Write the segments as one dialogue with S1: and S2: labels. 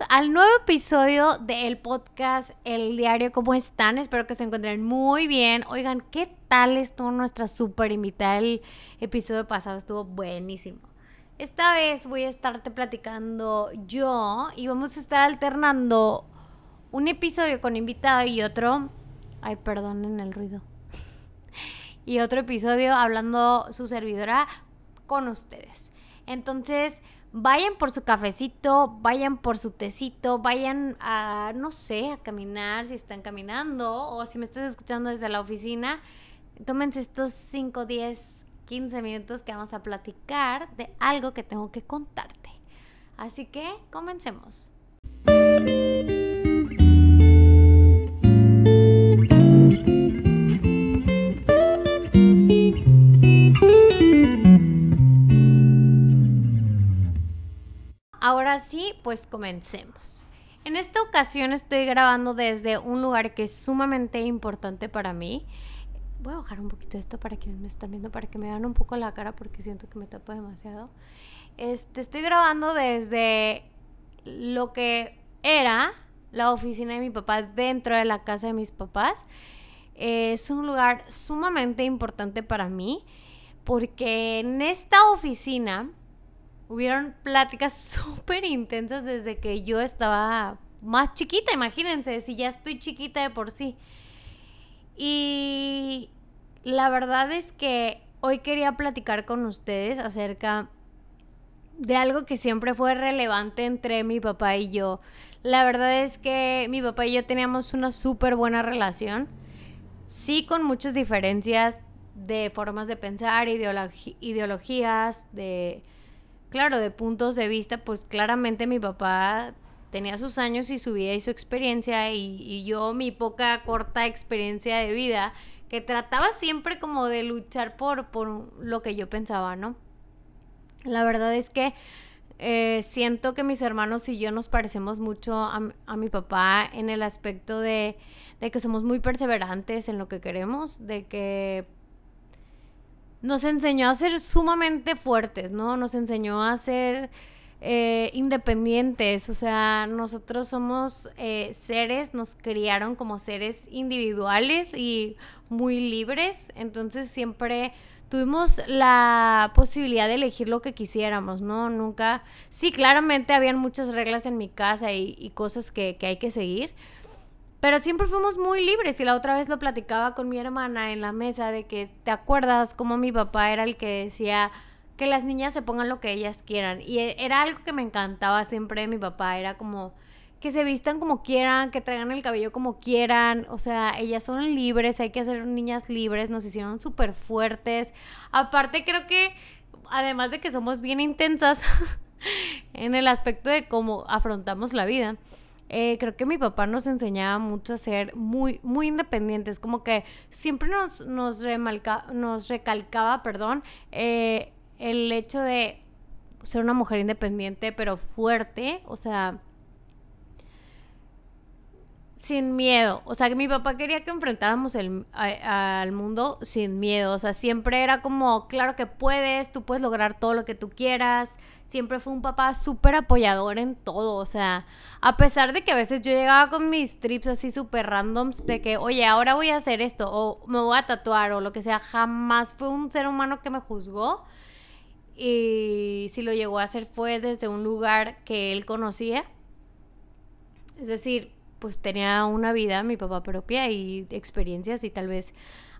S1: al nuevo episodio del podcast El Diario. ¿Cómo están? Espero que se encuentren muy bien. Oigan, ¿qué tal estuvo nuestra super invitada? El episodio pasado estuvo buenísimo. Esta vez voy a estarte platicando yo y vamos a estar alternando un episodio con invitado y otro. Ay, perdonen el ruido. y otro episodio hablando su servidora con ustedes. Entonces, vayan por su cafecito, vayan por su tecito, vayan a, no sé, a caminar si están caminando o si me estás escuchando desde la oficina, tómense estos 5, 10, 15 minutos que vamos a platicar de algo que tengo que contarte. Así que comencemos. Ahora pues comencemos. En esta ocasión estoy grabando desde un lugar que es sumamente importante para mí. Voy a bajar un poquito esto para quienes me están viendo, para que me vean un poco la cara porque siento que me tapa demasiado. Este, estoy grabando desde lo que era la oficina de mi papá dentro de la casa de mis papás. Es un lugar sumamente importante para mí porque en esta oficina hubieron pláticas súper intensas desde que yo estaba más chiquita, imagínense, si ya estoy chiquita de por sí. Y la verdad es que hoy quería platicar con ustedes acerca de algo que siempre fue relevante entre mi papá y yo. La verdad es que mi papá y yo teníamos una súper buena relación. Sí, con muchas diferencias de formas de pensar, ideologías, de claro, de puntos de vista, pues claramente mi papá tenía sus años y su vida y su experiencia y, yo mi poca corta experiencia de vida que trataba siempre como de luchar por, por lo que yo pensaba, ¿no? La verdad es que eh, siento que mis hermanos y yo nos parecemos mucho a, a mi papá en el aspecto de, de que somos muy perseverantes en lo que queremos, de que nos enseñó a ser sumamente fuertes, ¿no? Nos enseñó a ser eh, independientes, o sea, nosotros somos eh, seres, nos criaron como seres individuales y muy libres, entonces siempre tuvimos la posibilidad de elegir lo que quisiéramos, ¿no? Nunca, sí, claramente habían muchas reglas en mi casa y, cosas que, que hay que seguir, pero siempre fuimos muy libres y la otra vez lo platicaba con mi hermana en la mesa de que, ¿te acuerdas cómo mi papá era el que decía que las niñas se pongan lo que ellas quieran? Y e, era algo que me encantaba siempre de mi papá, era como que se vistan como quieran, que traigan el cabello como quieran, o sea, ellas son libres, hay que ser niñas libres, nos hicieron súper fuertes. Aparte creo que, además de que somos bien intensas en el aspecto de cómo afrontamos la vida, eh, creo que mi papá nos enseñaba mucho a ser muy, muy independientes, como que siempre nos, nos, nos recalcaba, perdón, eh, el hecho de ser una mujer independiente, pero fuerte, o sea, sin miedo. O sea, que mi papá quería que enfrentáramos el, al mundo sin miedo. O sea, siempre era como, claro que puedes, tú puedes lograr todo lo que tú quieras siempre fue un papá súper apoyador en todo, o sea, a pesar de que a veces yo llegaba con mis trips así súper randoms de que, oye, ahora voy a hacer esto, o me voy a tatuar, o lo que sea, jamás fue un ser humano que me juzgó. Y si lo llegó a hacer fue desde un lugar que él conocía. Es decir, pues tenía una vida, mi papá propia y experiencias y tal vez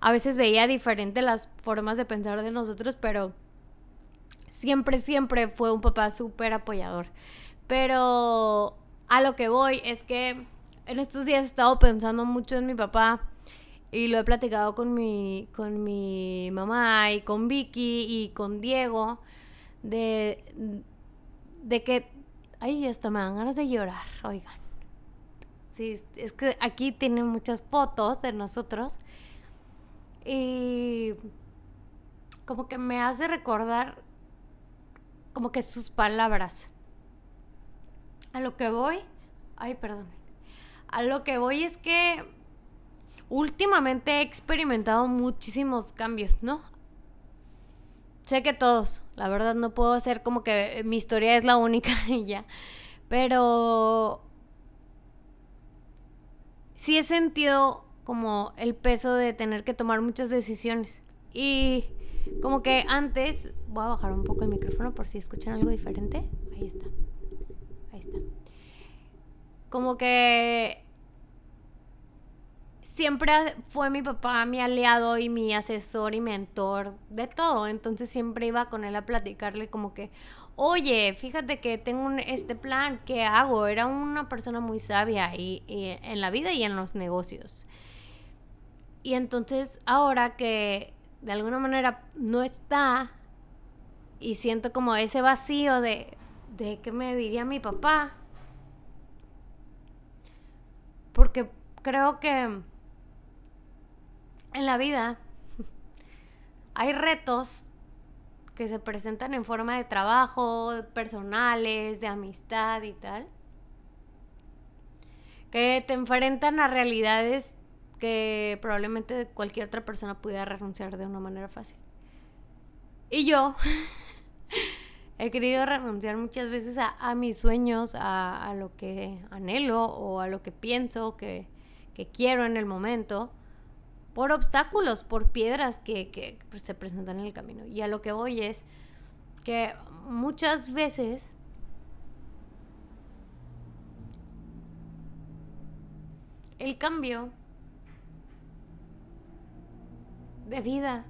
S1: a veces veía diferente las formas de pensar de nosotros, pero siempre, siempre fue un papá súper apoyador. Pero a lo que voy es que en estos días he estado pensando mucho en mi papá y lo he platicado con mi, con mi mamá y con Vicky y con Diego de, de que, ay, hasta me dan ganas de llorar, oigan. Es que aquí tienen muchas fotos de nosotros y como que me hace recordar como que sus palabras. A lo que voy, ay, perdón. A lo que voy es que últimamente he experimentado muchísimos cambios, ¿no? Sé que todos, la verdad no puedo hacer como que mi historia es la única y ya. Pero sí he sentido como el peso de tener que tomar muchas decisiones. Y como que antes, voy a bajar un poco el micrófono por si escuchan algo diferente. Ahí está. Ahí está. Como que siempre fue mi papá mi aliado y mi asesor y mentor de todo. Entonces siempre iba con él a platicarle como que, oye, fíjate que tengo este plan, ¿qué hago? Era una persona muy sabia y, en la vida y en los negocios. Y entonces ahora que de alguna manera no está y siento como ese vacío de, de qué me diría mi papá, porque creo que en la vida hay retos que se presentan en forma de trabajo, personales, de amistad y tal, que te enfrentan a realidades que probablemente cualquier otra persona pudiera renunciar de una manera fácil. Y yo he querido renunciar muchas veces a, mis sueños, a, lo que anhelo o a lo que pienso que, quiero en el momento por obstáculos, por piedras que, se presentan en el camino. Y a lo que voy es que muchas veces el cambio de vida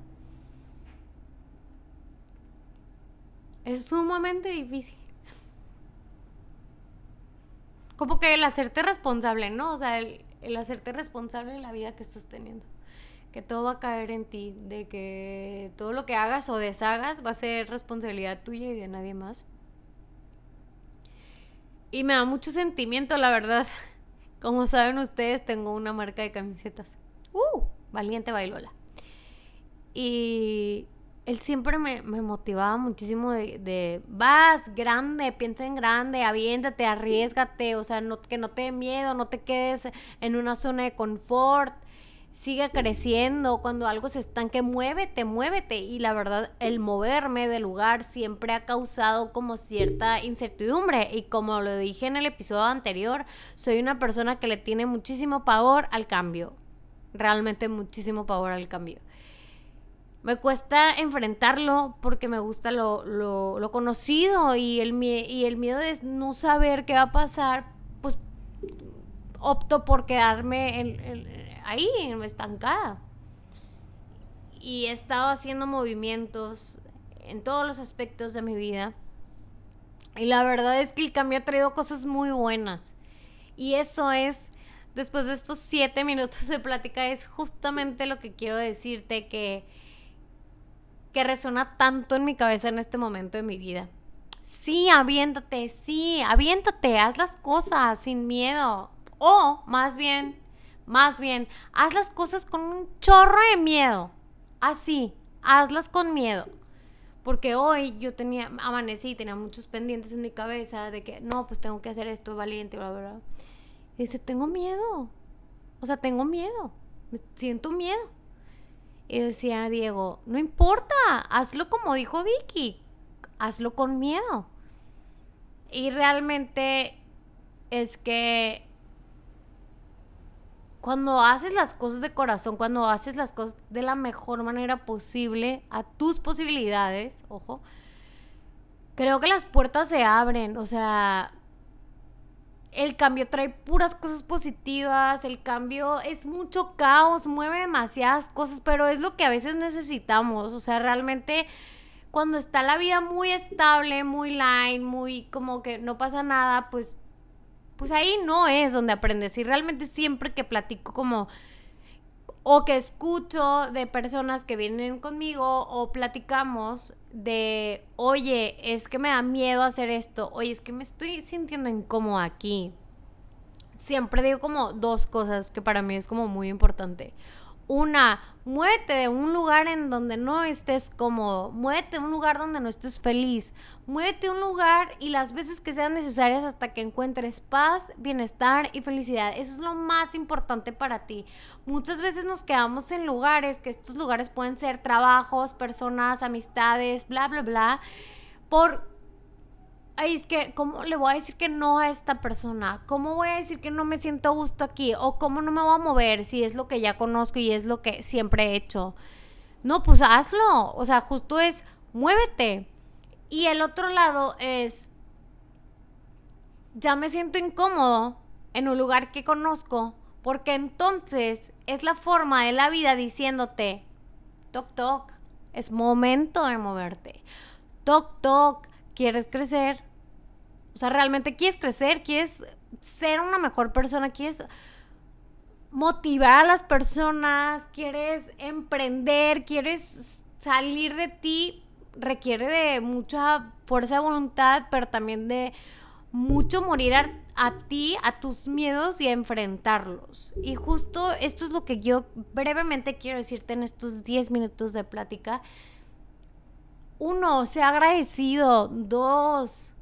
S1: es sumamente difícil. Como que el hacerte responsable, ¿no? O sea, el, el hacerte responsable de la vida que estás teniendo que todo va a caer en ti, de que todo lo que hagas o deshagas va a ser responsabilidad tuya y de nadie más. Y me da mucho sentimiento, la verdad. Como saben ustedes, tengo una marca de camisetas. ¡Uh! Valiente Bailola. Y él siempre me, motivaba muchísimo de, de, vas grande, piensa en grande, aviéntate, arriesgate, o sea, no, que no te dé miedo, no te quedes en una zona de confort sigue creciendo, cuando algo se estanque, muévete, muévete. Y la verdad, el moverme de lugar siempre ha causado como cierta incertidumbre. Y como lo dije en el episodio anterior, soy una persona que le tiene muchísimo pavor al cambio. Realmente muchísimo pavor al cambio. Me cuesta enfrentarlo porque me gusta lo, lo, conocido y el, miedo de no saber qué va a pasar, pues opto por quedarme en ahí, estancada. Y he estado haciendo movimientos en todos los aspectos de mi vida. Y la verdad es que el cambio ha traído cosas muy buenas. Y eso es, después de estos siete minutos de plática, es justamente lo que quiero decirte que, que resona tanto en mi cabeza en este momento de mi vida. Sí, aviéntate, sí, aviéntate, haz las cosas sin miedo. O más bien, más bien, haz las cosas con un chorro de miedo. Así, hazlas con miedo. Porque hoy yo tenía, amanecí, tenía muchos pendientes en mi cabeza de que, no, pues tengo que hacer esto, valiente, bla, bla, bla. Y dice, tengo miedo. O sea, tengo miedo. siento miedo. Y decía Diego, no importa, hazlo como dijo Vicky, hazlo con miedo. Y realmente es que cuando haces las cosas de corazón, cuando haces las cosas de la mejor manera posible a tus posibilidades, ojo, creo que las puertas se abren, o sea, el cambio trae puras cosas positivas, el cambio es mucho caos, mueve demasiadas cosas, pero es lo que a veces necesitamos, o sea, realmente cuando está la vida muy estable, muy line, muy como que no pasa nada, pues pues ahí no es donde aprendes. Y realmente siempre que platico como o que escucho de personas que vienen conmigo o platicamos de, oye, es que me da miedo hacer esto, oye, es que me estoy sintiendo incómodo aquí. Siempre digo como dos cosas que para mí es como muy importante. Una, muévete de un lugar en donde no estés cómodo, muévete de un lugar donde no estés feliz, muévete de un lugar y las veces que sean necesarias hasta que encuentres paz, bienestar y felicidad. Eso es lo más importante para ti. Muchas veces nos quedamos en lugares, que estos lugares pueden ser trabajos, personas, amistades, bla, bla, bla, por ay, es que, ¿cómo le voy a decir que no a esta persona? ¿Cómo voy a decir que no me siento a gusto aquí? ¿O cómo no me voy a mover si es lo que ya conozco y es lo que siempre he hecho? No, pues hazlo. O sea, justo es, muévete. Y el otro lado es, ya me siento incómodo en un lugar que conozco, porque entonces es la forma de la vida diciéndote, toc toc, es momento de moverte. Toc toc, ¿quieres crecer? O sea, realmente quieres crecer, quieres ser una mejor persona, quieres motivar a las personas, quieres emprender, quieres salir de ti, requiere de mucha fuerza de voluntad, pero también de mucho morir a, ti, a tus miedos y a enfrentarlos. Y justo esto es lo que yo brevemente quiero decirte en estos 10 minutos de plática. Uno, sea agradecido. Dos,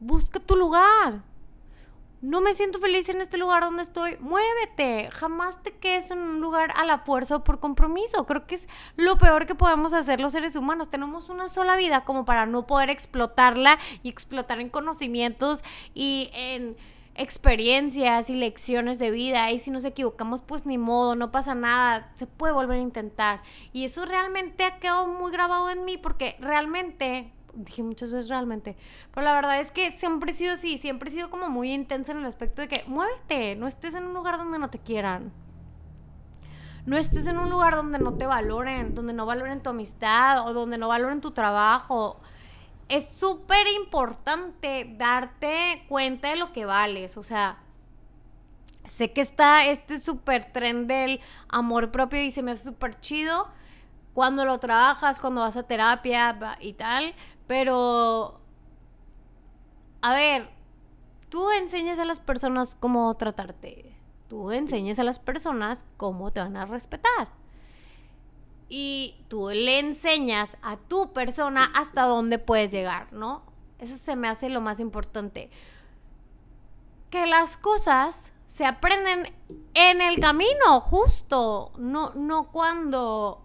S1: busca tu lugar no me siento feliz en este lugar donde estoy, muévete. Jamás te quedes en un lugar a la fuerza o por compromiso. Creo que es lo peor que podemos hacer los seres humanos. Tenemos una sola vida como para no poder explotarla y explotar en conocimientos y en experiencias y lecciones de vida y si nos equivocamos pues ni modo, no pasa nada, se puede volver a intentar y eso realmente ha quedado muy grabado en mí porque realmente dije muchas veces realmente, pero la verdad es que siempre he sido así, siempre he sido como muy intensa en el aspecto de que muévete, no estés en un lugar donde no te quieran. No estés en un lugar donde no te valoren, donde no valoren tu amistad o donde no valoren tu trabajo. Es súper importante darte cuenta de lo que vales. O sea, sé que está este súper tren del amor propio y se me hace súper chido cuando lo trabajas, cuando vas a terapia y tal, pero, a ver, tú enseñas a las personas cómo tratarte. Tú enseñas a las personas cómo te van a respetar. Y tú le enseñas a tu persona hasta dónde puedes llegar, ¿no? Eso se me hace lo más importante. Que las cosas se aprenden en el camino, justo, no, no cuando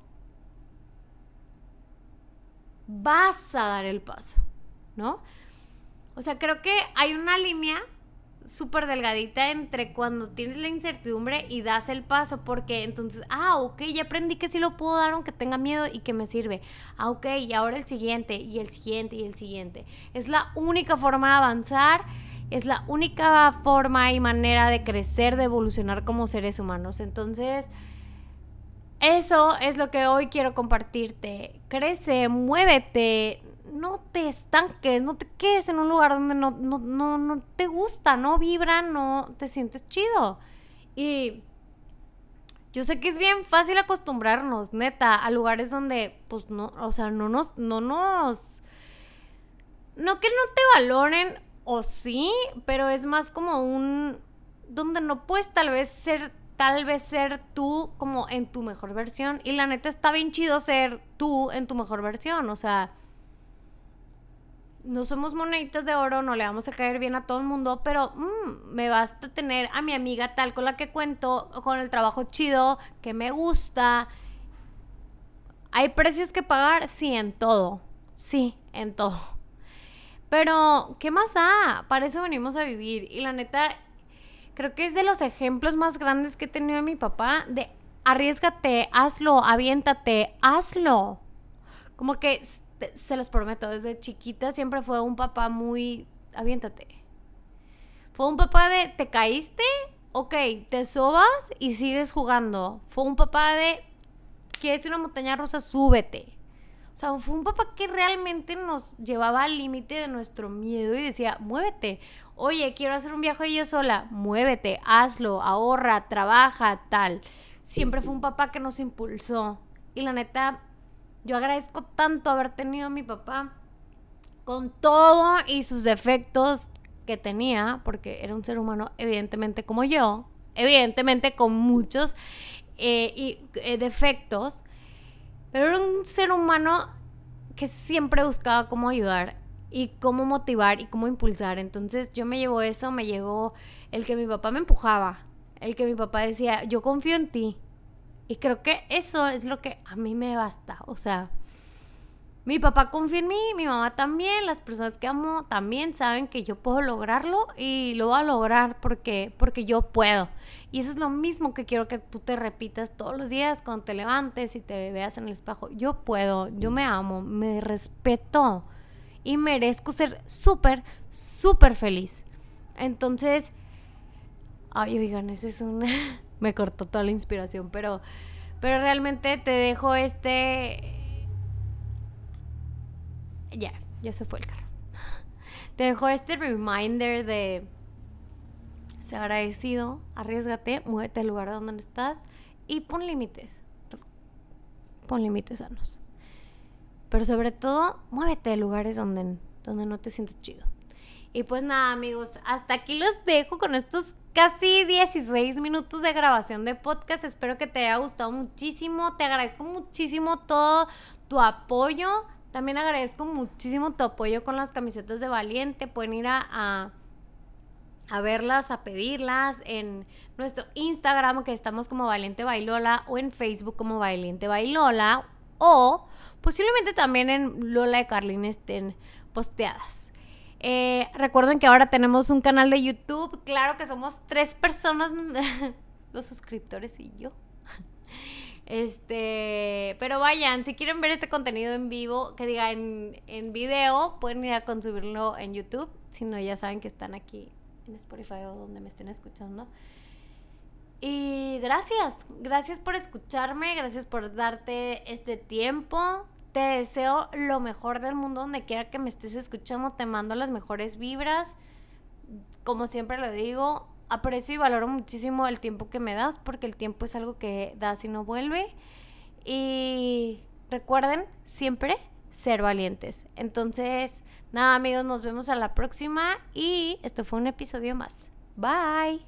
S1: vas a dar el paso, ¿no? O sea, creo que hay una línea súper delgadita entre cuando tienes la incertidumbre y das el paso, porque entonces, ah, ok, ya aprendí que sí lo puedo dar aunque tenga miedo y que me sirve. Ah, ok, y ahora el siguiente, y el siguiente, y el siguiente. Es la única forma de avanzar, es la única forma y manera de crecer, de evolucionar como seres humanos. Entonces, eso es lo que hoy quiero compartirte. Crece, muévete, no te estanques, no te quedes en un lugar donde no, no, no, no te gusta, no vibra, no te sientes chido. Y yo sé que es bien fácil acostumbrarnos, neta, a lugares donde, pues no, o sea, no nos, no nos, no que no te valoren, o sí, pero es más como un, donde no puedes tal vez ser tal vez ser tú como en tu mejor versión. Y la neta está bien chido ser tú en tu mejor versión. O sea, no somos moneditas de oro, no le vamos a caer bien a todo el mundo, pero mm, me basta tener a mi amiga tal con la que cuento, con el trabajo chido, que me gusta. ¿Hay precios que pagar? Sí, en todo. Sí, en todo. Pero, ¿qué más da? Para eso venimos a vivir. Y la neta, creo que es de los ejemplos más grandes que he tenido de mi papá de arriesgate, hazlo, aviéntate, hazlo. Como que se los prometo, desde chiquita siempre fue un papá muy aviéntate. Fue un papá de te caíste, ok, te sobas y sigues jugando. Fue un papá de quieres una montaña rusa, súbete. O sea, fue un papá que realmente nos llevaba al límite de nuestro miedo y decía, muévete. Oye, quiero hacer un viaje yo sola. Muévete, hazlo, ahorra, trabaja, tal. Siempre fue un papá que nos impulsó. Y la neta, yo agradezco tanto haber tenido a mi papá con todo y sus defectos que tenía, porque era un ser humano evidentemente como yo, evidentemente con muchos eh, y, eh, defectos, pero era un ser humano que siempre buscaba cómo ayudar y cómo motivar y cómo impulsar. Entonces yo me llevo eso, me llevo el que mi papá me empujaba, el que mi papá decía, yo confío en ti. Y creo que eso es lo que a mí me basta. O sea, mi papá confía en mí, mi mamá también, las personas que amo también saben que yo puedo lograrlo y lo voy a lograr porque, porque yo puedo. Y eso es lo mismo que quiero que tú te repitas todos los días cuando te levantes y te veas en el espejo. Yo puedo, yo me amo, me respeto y merezco ser súper, súper feliz. Entonces, ay, oigan, ese es un... me cortó toda la inspiración, pero, pero realmente te dejo este ya, ya se fue el carro. Te dejo este reminder de ser agradecido, arriesgate, muévete al lugar donde estás y pon límites. Pon límites sanos. Pero sobre todo, muévete de lugares donde, donde no te sientes chido. Y pues nada, amigos, hasta aquí los dejo con estos casi 16 minutos de grabación de podcast. Espero que te haya gustado muchísimo. Te agradezco muchísimo todo tu apoyo también agradezco muchísimo tu apoyo con las camisetas de Valiente. Pueden ir a, a, verlas, a pedirlas en nuestro Instagram, que estamos como Valiente Bailola, o en Facebook como Valiente Bailola, o posiblemente también en Lola de Carlin estén posteadas. Eh, recuerden que ahora tenemos un canal de YouTube. Claro que somos tres personas, los suscriptores y yo. Este, pero vayan, si quieren ver este contenido en vivo, que diga en, en video, pueden ir a consumirlo en YouTube. Si no, ya saben que están aquí en Spotify o donde me estén escuchando. Y gracias, gracias por escucharme, gracias por darte este tiempo. Te deseo lo mejor del mundo donde quiera que me estés escuchando. Te mando las mejores vibras. Como siempre lo digo, aprecio y valoro muchísimo el tiempo que me das porque el tiempo es algo que das y no vuelve. Y recuerden siempre ser valientes. Entonces, nada amigos, nos vemos a la próxima y esto fue un episodio más. Bye.